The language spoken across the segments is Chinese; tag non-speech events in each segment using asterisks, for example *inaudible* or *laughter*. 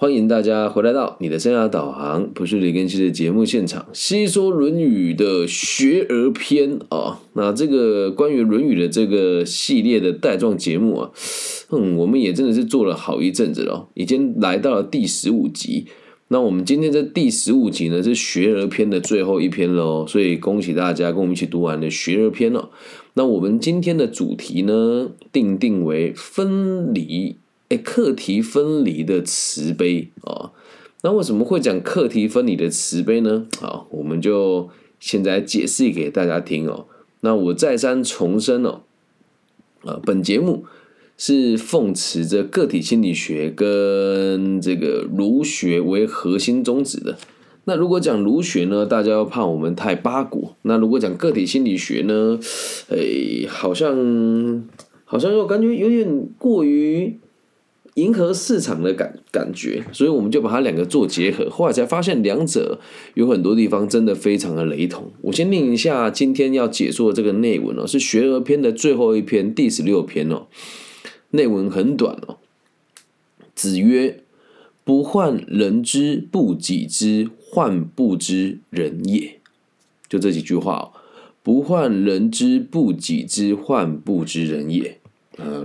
欢迎大家回来到你的生涯导航，不是李根熙的节目现场，吸收《论语》的学而篇啊。那这个关于《论语》的这个系列的带状节目啊，嗯，我们也真的是做了好一阵子了，已经来到了第十五集。那我们今天这第十五集呢，是学而篇的最后一篇喽，所以恭喜大家跟我们一起读完了学而篇了。那我们今天的主题呢，定定为分离。哎，课题分离的慈悲啊，那为什么会讲课题分离的慈悲呢？好，我们就现在解释给大家听哦。那我再三重申哦，啊，本节目是奉持着个体心理学跟这个儒学为核心宗旨的。那如果讲儒学呢，大家又怕我们太八股；那如果讲个体心理学呢，哎，好像好像又感觉有点过于。迎合市场的感感觉，所以我们就把它两个做结合，后来才发现两者有很多地方真的非常的雷同。我先念一下今天要解说的这个内文哦，是《学而篇》的最后一篇第十六篇哦，内文很短哦。子曰：“不患人之不己知，患不知人也。”就这几句话哦，“不患人之不己知，患不知人也。”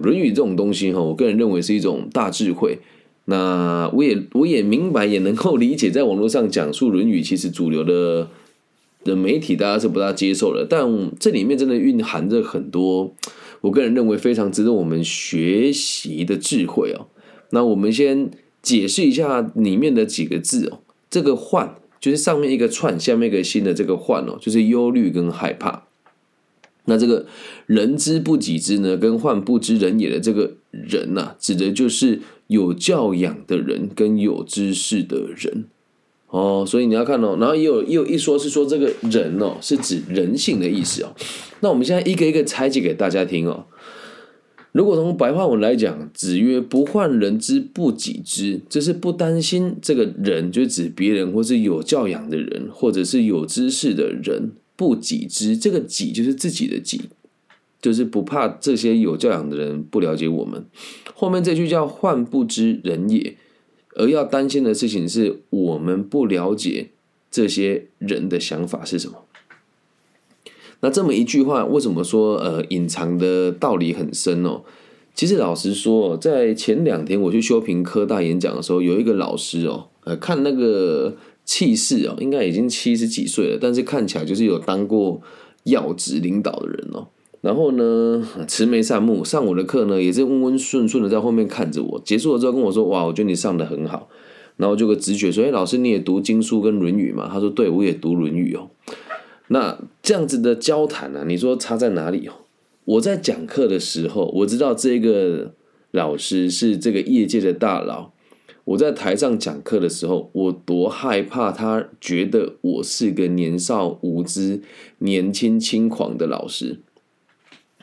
《论语》这种东西哈，我个人认为是一种大智慧。那我也我也明白，也能够理解，在网络上讲述《论语》，其实主流的的媒体大家是不大接受的。但这里面真的蕴含着很多，我个人认为非常值得我们学习的智慧哦。那我们先解释一下里面的几个字哦。这个“患”就是上面一个串，下面一个心的这个“患”哦，就是忧虑跟害怕。那这个人之不己知呢，跟患不知人也的这个人呐，指的就是有教养的人跟有知识的人哦。所以你要看哦，然后也有也有一说是说这个人哦，是指人性的意思哦。那我们现在一个一个拆解给大家听哦。如果从白话文来讲，子曰：“不患人之不己知”，这是不担心这个人，就指别人，或是有教养的人，或者是有知识的人。不己知，这个己就是自己的己，就是不怕这些有教养的人不了解我们。后面这句叫“患不知人也”，而要担心的事情是我们不了解这些人的想法是什么。那这么一句话，为什么说呃隐藏的道理很深哦？其实老实说，在前两天我去修平科大演讲的时候，有一个老师哦，呃看那个。气势哦，应该已经七十几岁了，但是看起来就是有当过要职领导的人哦。然后呢，慈眉善目，上我的课呢也是温温顺顺的在后面看着我。结束了之后跟我说：“哇，我觉得你上的很好。”然后就个直觉说：“哎，老师你也读经书跟《论语》嘛？”他说：“对，我也读《论语》哦。”那这样子的交谈呢，你说差在哪里哦？我在讲课的时候，我知道这个老师是这个业界的大佬。我在台上讲课的时候，我多害怕他觉得我是个年少无知、年轻轻狂的老师。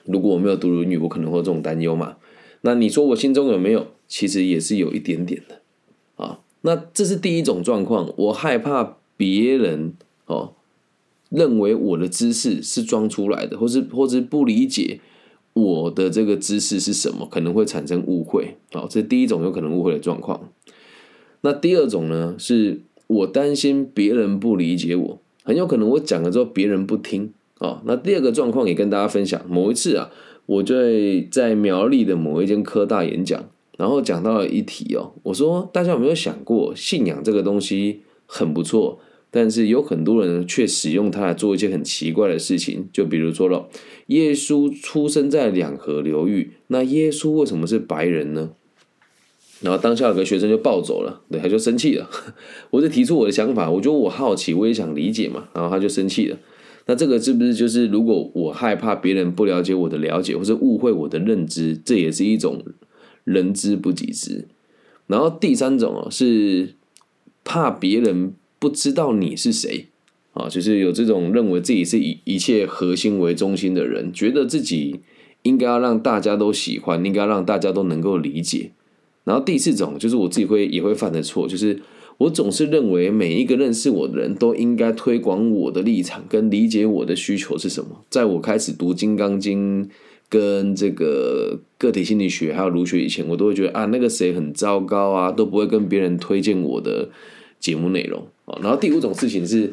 如果我没有读《论语》，我可能会这种担忧嘛？那你说我心中有没有？其实也是有一点点的啊。那这是第一种状况，我害怕别人哦认为我的知识是装出来的，或是或是不理解我的这个知识是什么，可能会产生误会。好，这第一种有可能误会的状况。那第二种呢，是我担心别人不理解我，很有可能我讲了之后别人不听啊。那第二个状况也跟大家分享，某一次啊，我在在苗栗的某一间科大演讲，然后讲到了一题哦，我说大家有没有想过，信仰这个东西很不错，但是有很多人却使用它来做一些很奇怪的事情，就比如说了，耶稣出生在两河流域，那耶稣为什么是白人呢？然后当下有个学生就暴走了，对，他就生气了。*laughs* 我就提出我的想法，我觉得我好奇，我也想理解嘛。然后他就生气了。那这个是不是就是如果我害怕别人不了解我的了解，或者误会我的认知，这也是一种人之不己知。然后第三种哦，是怕别人不知道你是谁啊，就是有这种认为自己是以一切核心为中心的人，觉得自己应该要让大家都喜欢，应该让大家都能够理解。然后第四种就是我自己会也会犯的错，就是我总是认为每一个认识我的人都应该推广我的立场跟理解我的需求是什么。在我开始读《金刚经》跟这个个体心理学还有儒学以前，我都会觉得啊，那个谁很糟糕啊，都不会跟别人推荐我的节目内容啊。然后第五种事情是，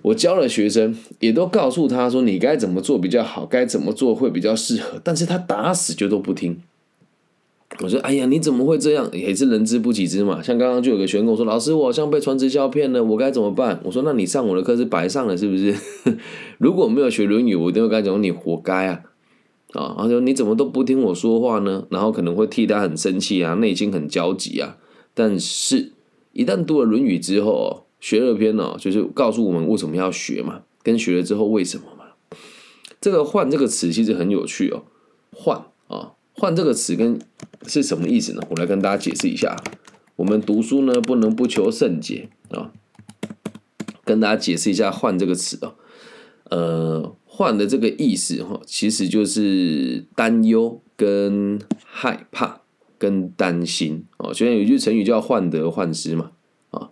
我教了学生，也都告诉他说你该怎么做比较好，该怎么做会比较适合，但是他打死就都不听。我说：“哎呀，你怎么会这样？也是人之不己知嘛。像刚刚就有个学生跟我说：‘老师，我好像被传直销骗了，我该怎么办？’我说：‘那你上我的课是白上了，是不是？*laughs* 如果没有学《论语》，我一定会跟他讲：‘你活该啊！’啊，他说：‘你怎么都不听我说话呢？’然后可能会替他很生气啊，内心很焦急啊。但是，一旦读了《论语》之后，学而篇呢，就是告诉我们为什么要学嘛，跟学了之后为什么嘛。这个‘换’这个词其实很有趣哦，‘换’啊。”换这个词跟是什么意思呢？我来跟大家解释一下。我们读书呢，不能不求甚解啊。跟大家解释一下“换”这个词啊。呃，“换”的这个意思哈，其实就是担忧、跟害怕、跟担心哦。虽然有一句成语叫“患得患失”嘛，啊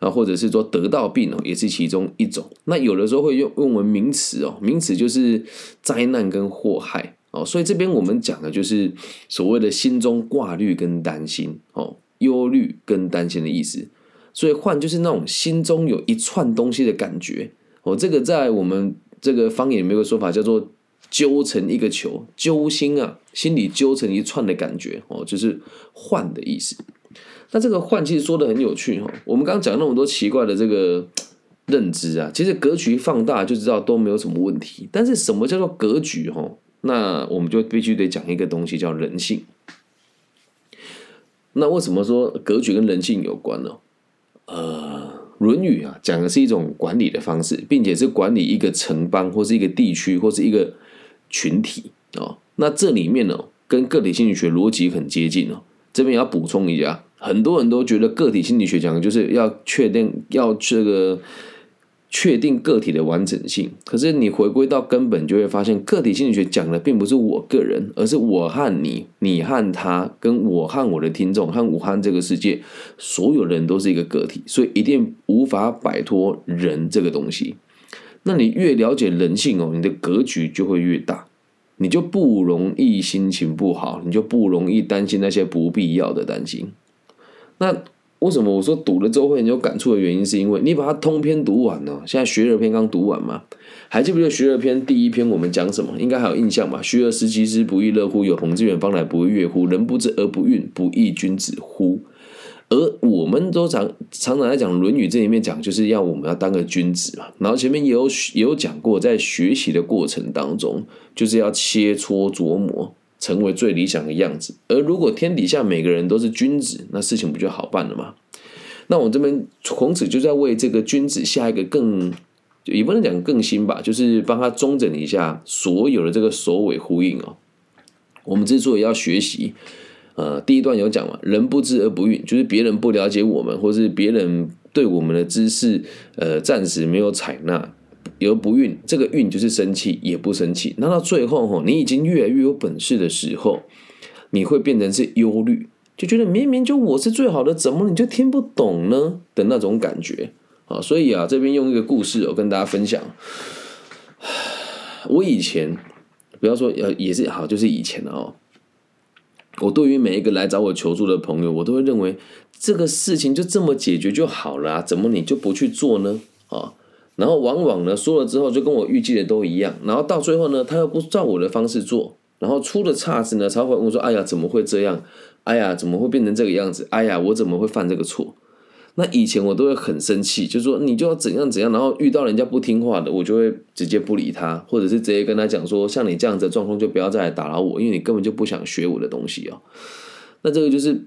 啊，或者是说得到病哦，也是其中一种。那有的时候会用用为名词哦，名词就是灾难跟祸害。哦，所以这边我们讲的就是所谓的心中挂虑跟担心，哦，忧虑跟担心的意思。所以患就是那种心中有一串东西的感觉。哦，这个在我们这个方言里面有个说法叫做揪成一个球，揪心啊，心里揪成一串的感觉。哦，就是换的意思。那这个换其实说的很有趣哈。我们刚刚讲那么多奇怪的这个认知啊，其实格局放大就知道都没有什么问题。但是什么叫做格局？哈？那我们就必须得讲一个东西，叫人性。那为什么说格局跟人性有关呢？呃，《论语》啊，讲的是一种管理的方式，并且是管理一个城邦或是一个地区或是一个群体啊。那这里面呢，跟个体心理学逻辑很接近哦。这边要补充一下，很多人都觉得个体心理学讲的就是要确定要这个。确定个体的完整性，可是你回归到根本，就会发现个体心理学讲的并不是我个人，而是我和你、你和他、跟我和我的听众和武汉这个世界，所有人都是一个个体，所以一定无法摆脱人这个东西。那你越了解人性哦，你的格局就会越大，你就不容易心情不好，你就不容易担心那些不必要的担心。那。为什么我说读了之后会很有感触的原因，是因为你把它通篇读完了。现在学而篇刚读完嘛，还记不记得学而篇第一篇我们讲什么？应该还有印象吧？学而时习之，不亦乐乎？有朋自远方来，不亦乐乎？人不知而不愠，不亦君子乎？而我们都常常常在讲《论语》这里面讲，就是要我们要当个君子嘛。然后前面也有也有讲过，在学习的过程当中，就是要切磋琢磨。成为最理想的样子，而如果天底下每个人都是君子，那事情不就好办了吗？那我这边孔子就在为这个君子下一个更，也不能讲更新吧，就是帮他中整一下所有的这个首尾呼应哦。我们之所以要学习，呃，第一段有讲嘛，人不知而不愠，就是别人不了解我们，或是别人对我们的知识，呃，暂时没有采纳。而不愠，这个愠就是生气，也不生气。那到最后吼，你已经越来越有本事的时候，你会变成是忧虑，就觉得明明就我是最好的，怎么你就听不懂呢？的那种感觉啊。所以啊，这边用一个故事哦，跟大家分享。*sighs* 我以前不要说呃，也是好，就是以前哦。我对于每一个来找我求助的朋友，我都会认为这个事情就这么解决就好了，怎么你就不去做呢？啊？然后往往呢说了之后就跟我预计的都一样，然后到最后呢他又不照我的方式做，然后出了岔子呢才会问我说：“哎呀，怎么会这样？哎呀，怎么会变成这个样子？哎呀，我怎么会犯这个错？”那以前我都会很生气，就说你就要怎样怎样，然后遇到人家不听话的，我就会直接不理他，或者是直接跟他讲说：“像你这样子的状况就不要再来打扰我，因为你根本就不想学我的东西哦。”那这个就是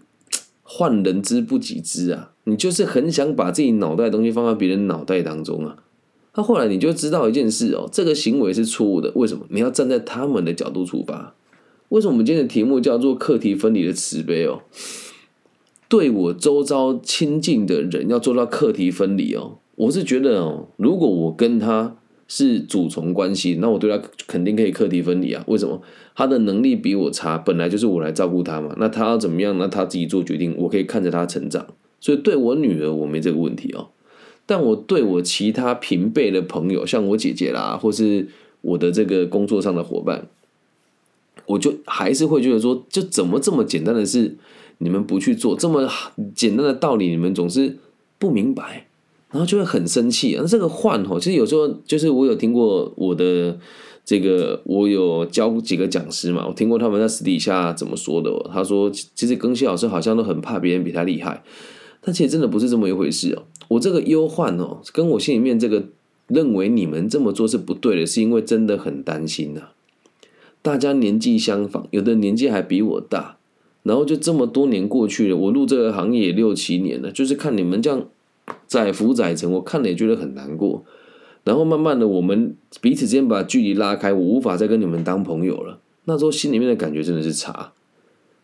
患人之不己知啊，你就是很想把自己脑袋的东西放在别人脑袋当中啊。那后来你就知道一件事哦，这个行为是错误的。为什么？你要站在他们的角度出发。为什么我们今天的题目叫做课题分离的慈悲哦？对我周遭亲近的人要做到课题分离哦。我是觉得哦，如果我跟他是主从关系，那我对他肯定可以课题分离啊。为什么？他的能力比我差，本来就是我来照顾他嘛。那他要怎么样？那他自己做决定，我可以看着他成长。所以对我女儿，我没这个问题哦。但我对我其他平辈的朋友，像我姐姐啦，或是我的这个工作上的伙伴，我就还是会觉得说，就怎么这么简单的事你们不去做，这么简单的道理你们总是不明白，然后就会很生气。那这个换吼，其实有时候就是我有听过我的这个，我有教几个讲师嘛，我听过他们在私底下怎么说的。他说，其实更新老师好像都很怕别人比他厉害，但其实真的不是这么一回事哦。我这个忧患哦，跟我心里面这个认为你们这么做是不对的，是因为真的很担心呐。大家年纪相仿，有的年纪还比我大，然后就这么多年过去了，我入这个行业也六七年了，就是看你们这样载浮载沉，我看了也觉得很难过。然后慢慢的，我们彼此之间把距离拉开，我无法再跟你们当朋友了。那时候心里面的感觉真的是差。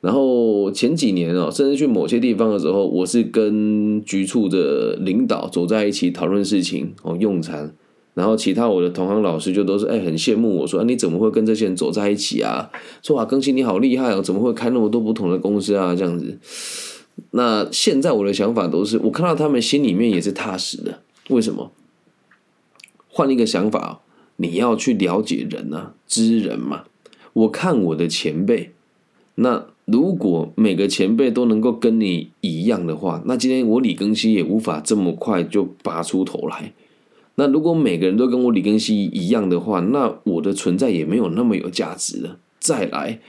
然后前几年哦，甚至去某些地方的时候，我是跟局处的领导走在一起讨论事情哦，用餐。然后其他我的同行老师就都是哎很羡慕我说你怎么会跟这些人走在一起啊？说啊更新你好厉害哦，怎么会开那么多不同的公司啊？这样子。那现在我的想法都是，我看到他们心里面也是踏实的。为什么？换一个想法，你要去了解人啊，知人嘛。我看我的前辈，那如果每个前辈都能够跟你一样的话，那今天我李更新也无法这么快就拔出头来。那如果每个人都跟我李根熙一样的话，那我的存在也没有那么有价值了。再来，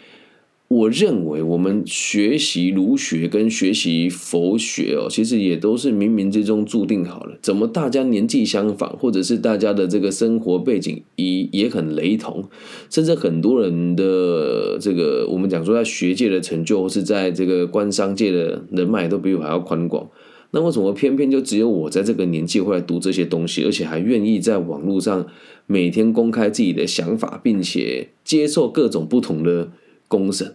我认为我们学习儒学跟学习佛学哦，其实也都是冥冥之中注定好了。怎么大家年纪相仿，或者是大家的这个生活背景也也很雷同，甚至很多人的这个我们讲说在学界的成就，或是在这个官商界的人脉都比我还要宽广。那为什么偏偏就只有我在这个年纪会来读这些东西，而且还愿意在网络上每天公开自己的想法，并且接受各种不同的公审？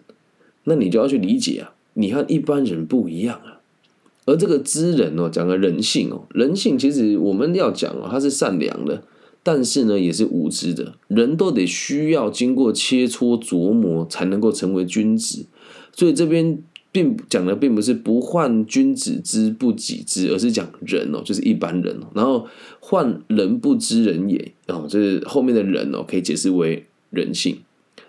那你就要去理解啊，你和一般人不一样啊。而这个知人哦，讲的人性哦，人性其实我们要讲哦，他是善良的，但是呢也是无知的。人都得需要经过切磋琢磨，才能够成为君子。所以这边。并讲的并不是不患君子之不己知，而是讲人哦，就是一般人。然后患人不知人也，哦，就是后面的人哦，可以解释为人性。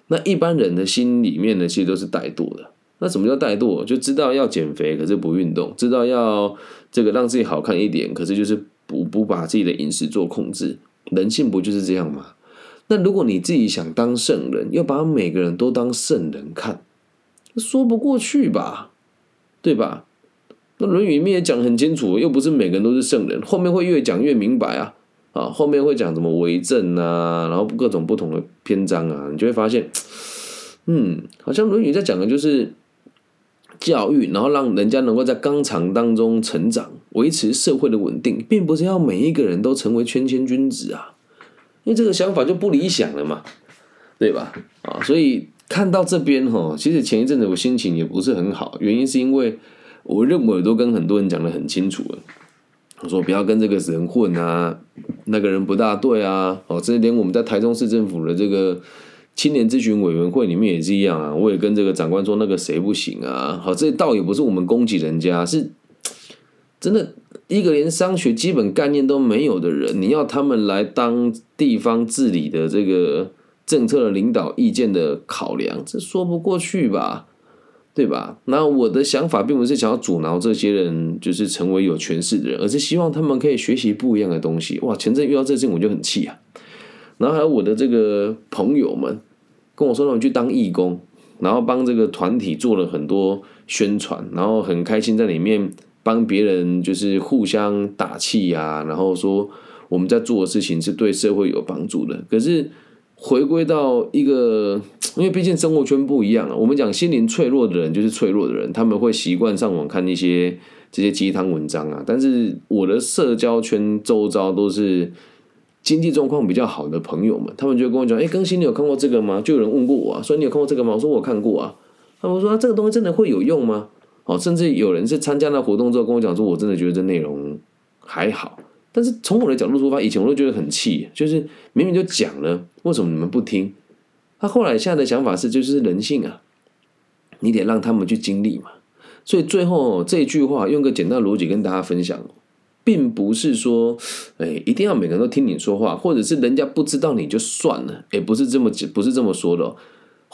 那一般人的心里面呢，其实都是怠惰的。那什么叫怠惰？就知道要减肥，可是不运动；知道要这个让自己好看一点，可是就是不不把自己的饮食做控制。人性不就是这样吗？那如果你自己想当圣人，要把每个人都当圣人看。说不过去吧，对吧？那《论语》里面也讲很清楚，又不是每个人都是圣人。后面会越讲越明白啊，啊，后面会讲什么为政啊，然后各种不同的篇章啊，你就会发现，*tsk* 嗯，好像《论语》在讲的就是教育，然后让人家能够在纲常当中成长，维持社会的稳定，并不是要每一个人都成为谦谦君子啊，因为这个想法就不理想了嘛，对吧？啊，所以。看到这边哈，其实前一阵子我心情也不是很好，原因是因为我认为都跟很多人讲的很清楚了，我说不要跟这个人混啊，那个人不大对啊，哦，这连我们在台中市政府的这个青年咨询委员会里面也是一样啊，我也跟这个长官说那个谁不行啊，好，这倒也不是我们攻击人家，是真的一个连商学基本概念都没有的人，你要他们来当地方治理的这个。政策的领导意见的考量，这说不过去吧，对吧？那我的想法并不是想要阻挠这些人，就是成为有权势的人，而是希望他们可以学习不一样的东西。哇，前阵遇到这事情我就很气啊。然后还有我的这个朋友们跟我说，让我去当义工，然后帮这个团体做了很多宣传，然后很开心在里面帮别人，就是互相打气呀，然后说我们在做的事情是对社会有帮助的。可是。回归到一个，*tsk* 因为毕竟生活圈不一样了。我们讲心灵脆弱的人就是脆弱的人，他们会习惯上网看一些这些鸡汤文章啊。但是我的社交圈周遭都是经济状况比较好的朋友们，他们就跟我讲：“哎，更新你有看过这个吗？”就有人问过我啊，说你有看过这个吗？我说我看过啊。他们说这个东西真的会有用吗？哦，甚至有人是参加了活动之后跟我讲说，我真的觉得这内容还好。但是从我的角度出发，以前我都觉得很气，就是明明就讲了，为什么你们不听？他后来现在的想法是，就是人性啊，你得让他们去经历嘛。所以最后这句话用个简单逻辑跟大家分享，并不是说，哎，一定要每个人都听你说话，或者是人家不知道你就算了，也不是这么不是这么说的。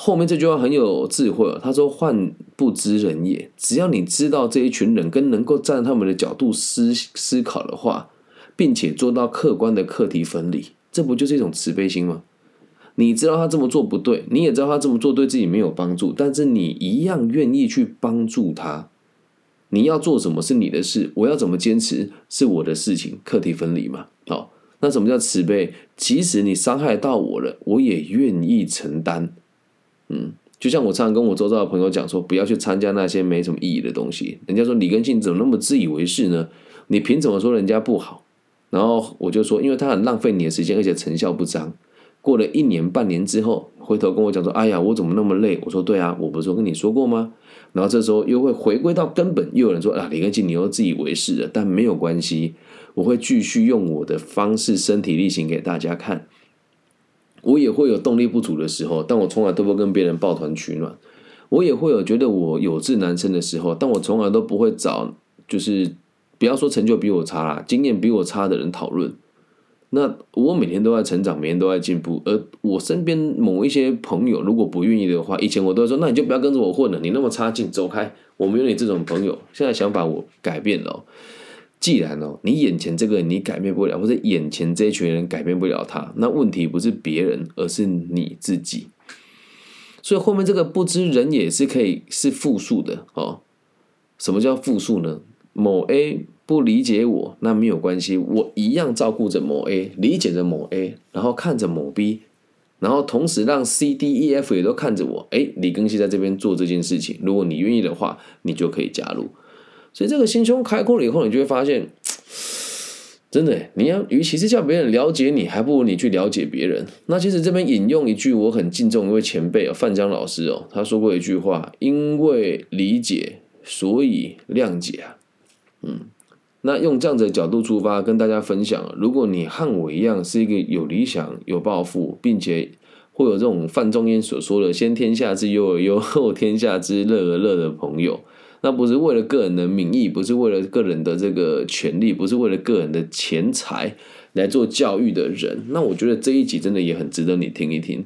后面这句话很有智慧哦，他说：“患不知人也。”只要你知道这一群人跟能够站在他们的角度思思考的话，并且做到客观的课题分离，这不就是一种慈悲心吗？你知道他这么做不对，你也知道他这么做对自己没有帮助，但是你一样愿意去帮助他。你要做什么是你的事，我要怎么坚持是我的事情，课题分离嘛。好，那什么叫慈悲？即使你伤害到我了，我也愿意承担。嗯，就像我常常跟我周遭的朋友讲说，不要去参加那些没什么意义的东西。人家说李根庆怎么那么自以为是呢？你凭什么说人家不好？然后我就说，因为他很浪费你的时间，而且成效不彰。过了一年半年之后，回头跟我讲说，哎呀，我怎么那么累？我说对啊，我不是跟你说过吗？然后这时候又会回归到根本，又有人说啊，李根庆你又自以为是了。但没有关系，我会继续用我的方式身体力行给大家看。我也会有动力不足的时候，但我从来都不跟别人抱团取暖。我也会有觉得我有志难伸的时候，但我从来都不会找就是不要说成就比我差啦，经验比我差的人讨论。那我每天都在成长，每天都在进步，而我身边某一些朋友如果不愿意的话，以前我都会说，那你就不要跟着我混了，你那么差劲，走开，我没有你这种朋友。现在想法我改变了。既然哦，你眼前这个你改变不了，或者眼前这一群人改变不了他，那问题不是别人，而是你自己。所以后面这个不知人也是可以是复数的哦。什么叫复数呢？某 A 不理解我，那没有关系，我一样照顾着某 A，理解着某 A，然后看着某 B，然后同时让 C、D、E、F 也都看着我。哎，李庚希在这边做这件事情，如果你愿意的话，你就可以加入。所以这个心胸开阔了以后，你就会发现，*tsk* 真的，你要与其是叫别人了解你，还不如你去了解别人。那其实这边引用一句我很敬重一位前辈哦，范江老师哦，他说过一句话：因为理解，所以谅解啊。嗯，那用这样子的角度出发，跟大家分享，如果你和我一样是一个有理想、有抱负，并且会有这种范仲淹所说的“先天下之忧而忧，后天下之乐而乐”的朋友。那不是为了个人的名义，不是为了个人的这个权利，不是为了个人的钱财来做教育的人，那我觉得这一集真的也很值得你听一听。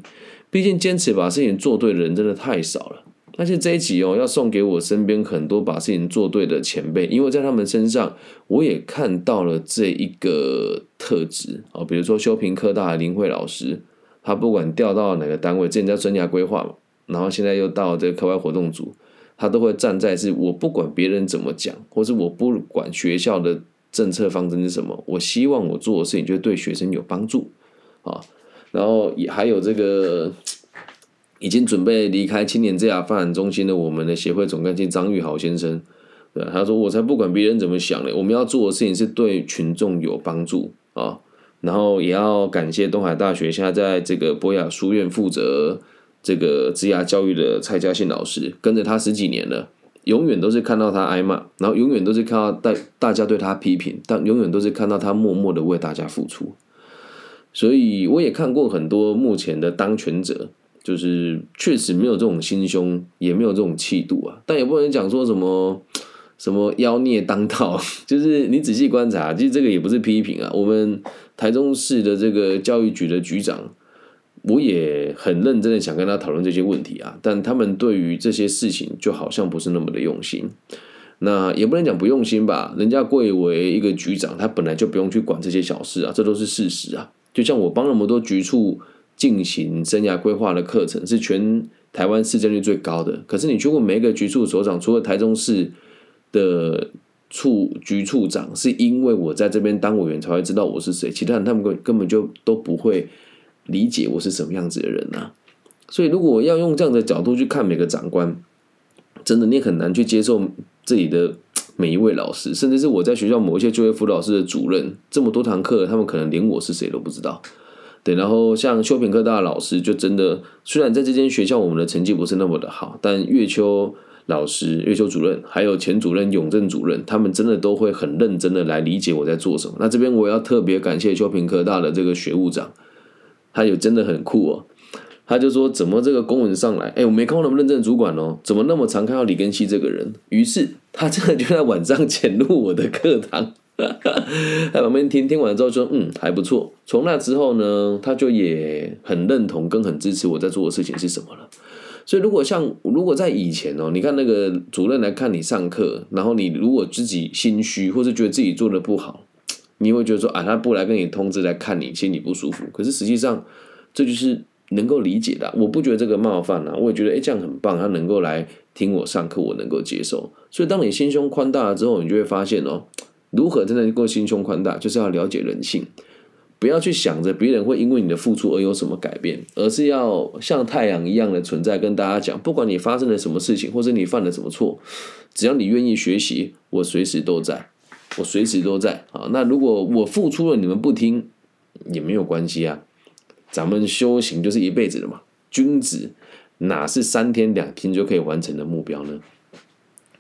毕竟坚持把事情做对的人真的太少了。而且这一集哦，要送给我身边很多把事情做对的前辈，因为在他们身上我也看到了这一个特质啊。比如说修平科大的林慧老师，他不管调到哪个单位，之前叫生涯规划嘛，然后现在又到这个课外活动组。他都会站在是我不管别人怎么讲，或是我不管学校的政策方针是什么，我希望我做的事情就对学生有帮助啊。然后也还有这个已经准备离开青年职涯发展中心的我们的协会总干事张玉豪先生，对他说：“我才不管别人怎么想呢，我们要做的事情是对群众有帮助啊。”然后也要感谢东海大学现在在这个博雅书院负责。这个职涯教育的蔡嘉信老师跟着他十几年了，永远都是看到他挨骂，然后永远都是看到大大家对他批评，但永远都是看到他默默的为大家付出。所以我也看过很多目前的当权者，就是确实没有这种心胸，也没有这种气度啊。但也不能讲说什么 *tsk* 什么妖孽当道，*laughs* 就是你仔细观察，其实这个也不是批评啊。我们台中市的这个教育局的局长。我也很认真的想跟他讨论这些问题啊，但他们对于这些事情就好像不是那么的用心。那也不能讲不用心吧，人家贵为一个局长，他本来就不用去管这些小事啊，这都是事实啊。就像我帮那么多局处进行生涯规划的课程，是全台湾市政率最高的。可是你去问每一个局处所长，除了台中市的处局处长，是因为我在这边当委员才会知道我是谁，其他人他们根根本就都不会。理解我是什么样子的人啊？所以如果要用这样的角度去看每个长官，真的你很难去接受这里的每一位老师，甚至是我在学校某一些就业辅导师的主任，这么多堂课，他们可能连我是谁都不知道。对，然后像修平科大的老师，就真的虽然在这间学校我们的成绩不是那么的好，但月秋老师、月秋主任还有前主任永正主任，他们真的都会很认真的来理解我在做什么。那这边我要特别感谢修平科大的这个学务长。他有真的很酷哦，他就说怎么这个公文上来，哎，我没看过那么认真的主管哦，怎么那么常看到李根熙这个人？于是他真的就在晚上潜入我的课堂，*laughs* 在旁边听听完之后说，嗯，还不错。从那之后呢，他就也很认同跟很支持我在做的事情是什么了。所以如果像如果在以前哦，你看那个主任来看你上课，然后你如果自己心虚，或是觉得自己做的不好，你会觉得说啊，他不来跟你通知来看你，心里不舒服。可是实际上这就是能够理解的，我不觉得这个冒犯啊，我也觉得哎这样很棒，他能够来听我上课，我能够接受。所以当你心胸宽大了之后，你就会发现哦，如何真的能够心胸宽大，就是要了解人性。不要去想着别人会因为你的付出而有什么改变，而是要像太阳一样的存在，跟大家讲，不管你发生了什么事情，或者你犯了什么错，只要你愿意学习，我随时都在，我随时都在啊。那如果我付出了，你们不听也没有关系啊。咱们修行就是一辈子的嘛，君子哪是三天两天就可以完成的目标呢？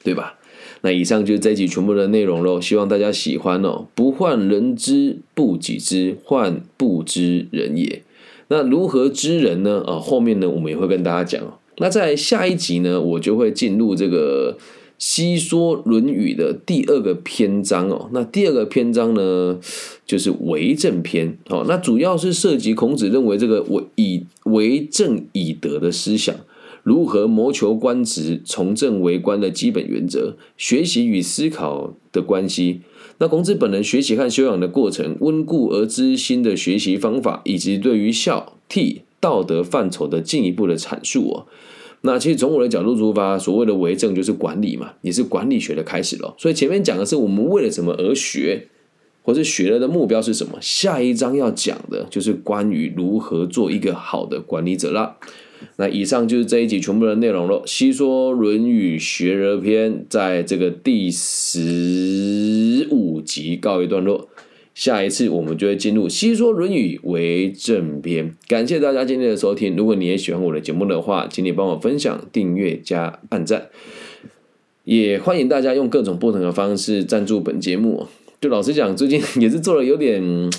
对吧？那以上就是这一集全部的内容喽，希望大家喜欢哦。不患人之不己知，患不知人也。那如何知人呢？啊，后面呢我们也会跟大家讲哦。那在下一集呢，我就会进入这个西说《论语》的第二个篇章哦。那第二个篇章呢，就是为政篇哦。那主要是涉及孔子认为这个为以为政以德的思想。如何谋求官职、从政为官的基本原则，学习与思考的关系。那孔子本人学习和修养的过程，温故而知新的学习方法，以及对于孝悌道德范畴的进一步的阐述哦。那其实从我的角度出发，所谓的为政就是管理嘛，也是管理学的开始了。所以前面讲的是我们为了什么而学，或是学了的目标是什么。下一章要讲的就是关于如何做一个好的管理者啦。那以上就是这一集全部的内容了。西说《论语·学而篇》在这个第十五集告一段落，下一次我们就会进入《西说论语·为政篇》。感谢大家今天的收听。如果你也喜欢我的节目的话，请你帮我分享、订阅加按赞。也欢迎大家用各种不同的方式赞助本节目。就老实讲，最近也是做了有点。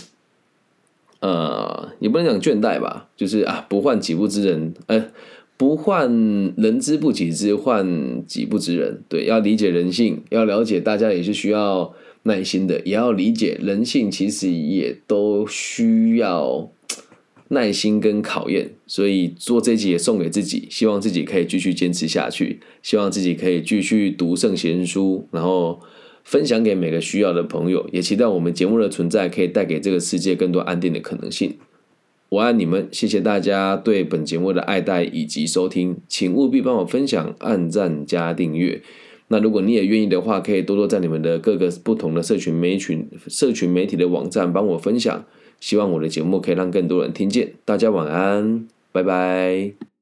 呃，也不能讲倦怠吧，就是啊，不患己不知人，呃，不患人之不己知，患己不知人。对，要理解人性，要了解大家也是需要耐心的，也要理解人性，其实也都需要耐心跟考验。所以做这集也送给自己，希望自己可以继续坚持下去，希望自己可以继续读圣贤书，然后。分享给每个需要的朋友，也期待我们节目的存在可以带给这个世界更多安定的可能性。我爱你们，谢谢大家对本节目的爱戴以及收听，请务必帮我分享、按赞加订阅。那如果你也愿意的话，可以多多在你们的各个不同的社群媒群、社群媒体的网站帮我分享。希望我的节目可以让更多人听见。大家晚安，拜拜。